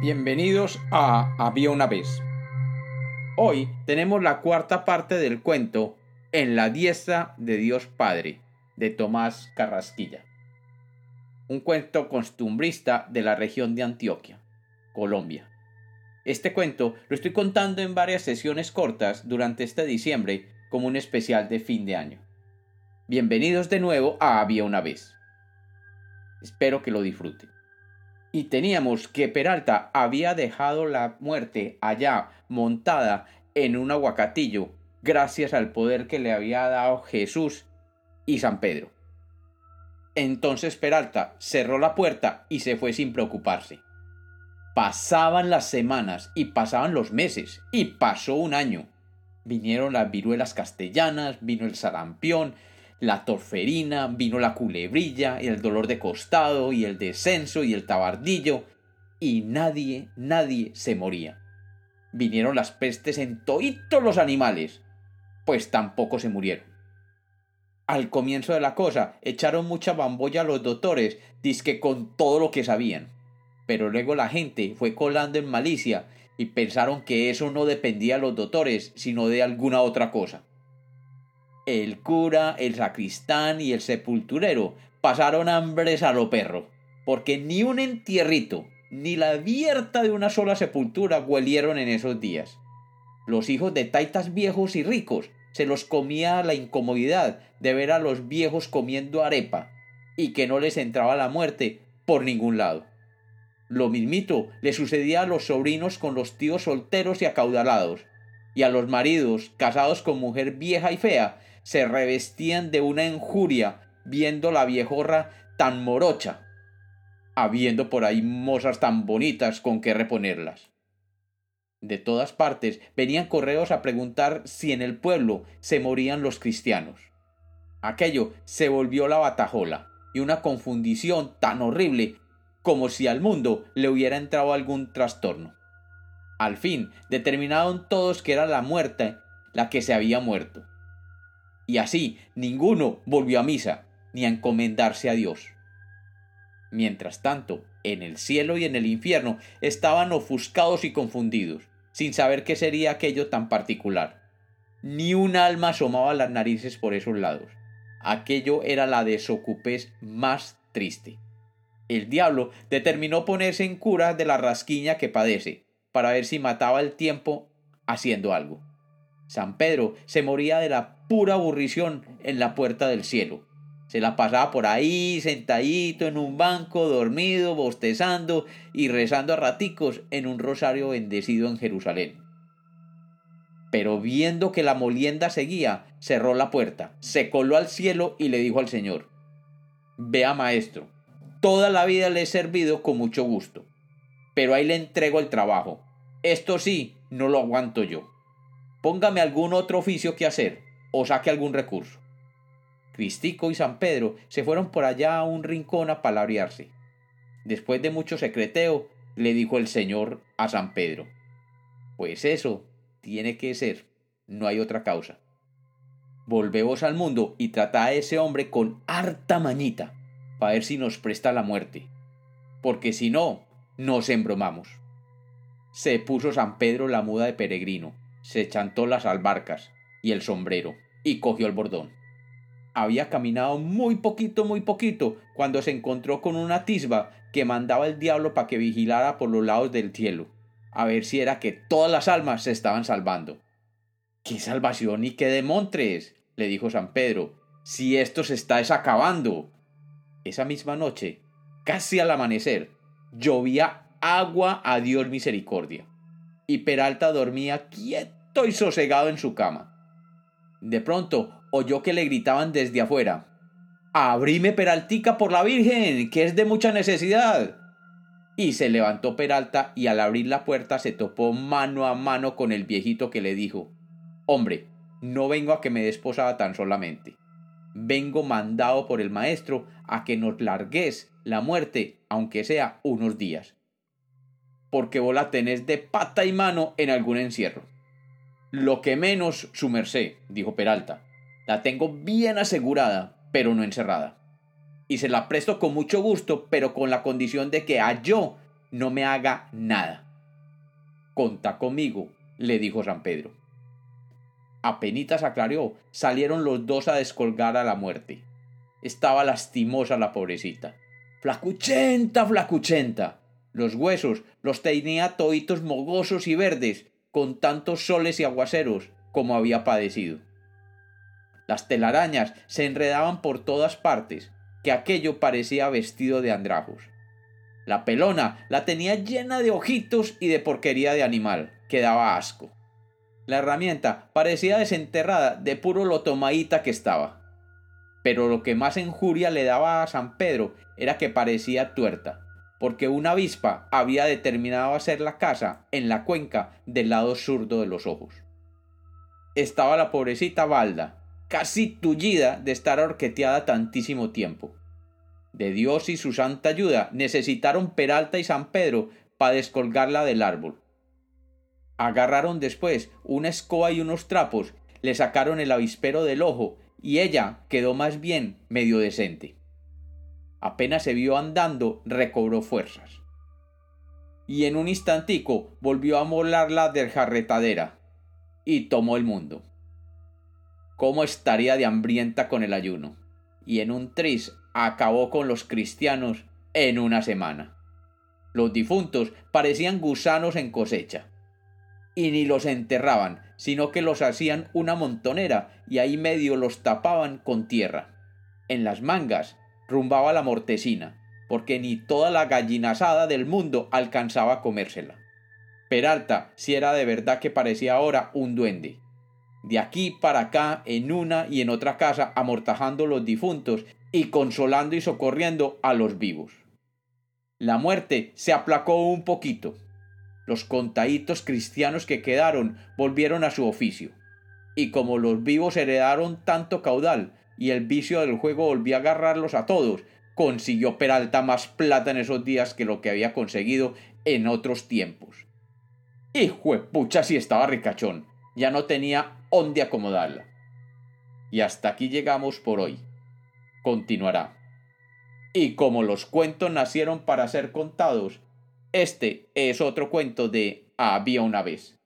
Bienvenidos a Había una vez. Hoy tenemos la cuarta parte del cuento En la diestra de Dios Padre de Tomás Carrasquilla. Un cuento costumbrista de la región de Antioquia, Colombia. Este cuento lo estoy contando en varias sesiones cortas durante este diciembre como un especial de fin de año. Bienvenidos de nuevo a Había una vez. Espero que lo disfruten. Y teníamos que Peralta había dejado la muerte allá montada en un aguacatillo gracias al poder que le había dado Jesús y San Pedro. Entonces Peralta cerró la puerta y se fue sin preocuparse. Pasaban las semanas y pasaban los meses y pasó un año. Vinieron las viruelas castellanas, vino el sarampión, la torferina, vino la culebrilla, y el dolor de costado, y el descenso, y el tabardillo, y nadie, nadie se moría. Vinieron las pestes en todos los animales, pues tampoco se murieron. Al comienzo de la cosa echaron mucha bambolla a los doctores, disque con todo lo que sabían. Pero luego la gente fue colando en malicia y pensaron que eso no dependía de los doctores, sino de alguna otra cosa el cura, el sacristán y el sepulturero pasaron hambres a lo perro, porque ni un entierrito, ni la abierta de una sola sepultura huelieron en esos días. Los hijos de taitas viejos y ricos se los comía la incomodidad de ver a los viejos comiendo arepa y que no les entraba la muerte por ningún lado. Lo mismito le sucedía a los sobrinos con los tíos solteros y acaudalados, y a los maridos casados con mujer vieja y fea se revestían de una injuria viendo la viejorra tan morocha, habiendo por ahí mozas tan bonitas con que reponerlas. De todas partes venían correos a preguntar si en el pueblo se morían los cristianos. Aquello se volvió la batajola y una confundición tan horrible como si al mundo le hubiera entrado algún trastorno. Al fin determinaron todos que era la muerte la que se había muerto, y así ninguno volvió a misa ni a encomendarse a Dios. Mientras tanto, en el cielo y en el infierno estaban ofuscados y confundidos, sin saber qué sería aquello tan particular. Ni un alma asomaba las narices por esos lados. Aquello era la desocupez más triste. El diablo determinó ponerse en cura de la rasquiña que padece, para ver si mataba el tiempo haciendo algo. San Pedro se moría de la pura aburrición en la puerta del cielo. Se la pasaba por ahí, sentadito en un banco, dormido, bostezando y rezando a raticos en un rosario bendecido en Jerusalén. Pero viendo que la molienda seguía, cerró la puerta, se coló al cielo y le dijo al Señor, Vea maestro, toda la vida le he servido con mucho gusto, pero ahí le entrego el trabajo. Esto sí, no lo aguanto yo póngame algún otro oficio que hacer o saque algún recurso. Cristico y San Pedro se fueron por allá a un rincón a palabrearse. Después de mucho secreteo, le dijo el Señor a San Pedro, Pues eso tiene que ser, no hay otra causa. Volvemos al mundo y trata a ese hombre con harta mañita, para ver si nos presta la muerte, porque si no, nos embromamos. Se puso San Pedro la muda de peregrino, se chantó las albarcas y el sombrero y cogió el bordón. Había caminado muy poquito, muy poquito, cuando se encontró con una tisba que mandaba el diablo para que vigilara por los lados del cielo, a ver si era que todas las almas se estaban salvando. ¡Qué salvación y qué demontres! le dijo San Pedro, si esto se está desacabando. Esa misma noche, casi al amanecer, llovía agua a Dios misericordia y Peralta dormía quieto y sosegado en su cama. De pronto oyó que le gritaban desde afuera Abrime Peraltica por la Virgen, que es de mucha necesidad. Y se levantó Peralta y al abrir la puerta se topó mano a mano con el viejito que le dijo Hombre, no vengo a que me desposaba tan solamente. Vengo mandado por el maestro a que nos largues la muerte, aunque sea unos días porque vos la tenés de pata y mano en algún encierro. Lo que menos, su merced, dijo Peralta. La tengo bien asegurada, pero no encerrada. Y se la presto con mucho gusto, pero con la condición de que a yo no me haga nada. Conta conmigo, le dijo San Pedro. Apenitas aclaró, salieron los dos a descolgar a la muerte. Estaba lastimosa la pobrecita. Flacuchenta, flacuchenta. Los huesos los tenía toitos mogosos y verdes, con tantos soles y aguaceros como había padecido. Las telarañas se enredaban por todas partes, que aquello parecía vestido de andrajos. La pelona la tenía llena de ojitos y de porquería de animal, que daba asco. La herramienta parecía desenterrada de puro lo tomadita que estaba. Pero lo que más injuria le daba a San Pedro era que parecía tuerta, porque una avispa había determinado hacer la casa en la cuenca del lado zurdo de los ojos. Estaba la pobrecita Balda, casi tullida de estar orqueteada tantísimo tiempo. De Dios y su santa ayuda necesitaron Peralta y San Pedro para descolgarla del árbol. Agarraron después una escoba y unos trapos, le sacaron el avispero del ojo y ella quedó más bien medio decente. Apenas se vio andando, recobró fuerzas. Y en un instantico volvió a molarla del jarretadera y tomó el mundo cómo estaría de hambrienta con el ayuno. Y en un tris acabó con los cristianos en una semana. Los difuntos parecían gusanos en cosecha. Y ni los enterraban, sino que los hacían una montonera y ahí medio los tapaban con tierra. En las mangas rumbaba la mortecina, porque ni toda la gallinazada del mundo alcanzaba a comérsela. Peralta si era de verdad que parecía ahora un duende de aquí para acá en una y en otra casa amortajando los difuntos y consolando y socorriendo a los vivos. La muerte se aplacó un poquito. Los contaditos cristianos que quedaron volvieron a su oficio. Y como los vivos heredaron tanto caudal y el vicio del juego volvió a agarrarlos a todos, consiguió Peralta más plata en esos días que lo que había conseguido en otros tiempos. Hijo de pucha si estaba ricachón ya no tenía dónde acomodarla. Y hasta aquí llegamos por hoy. Continuará. Y como los cuentos nacieron para ser contados, este es otro cuento de Había una vez.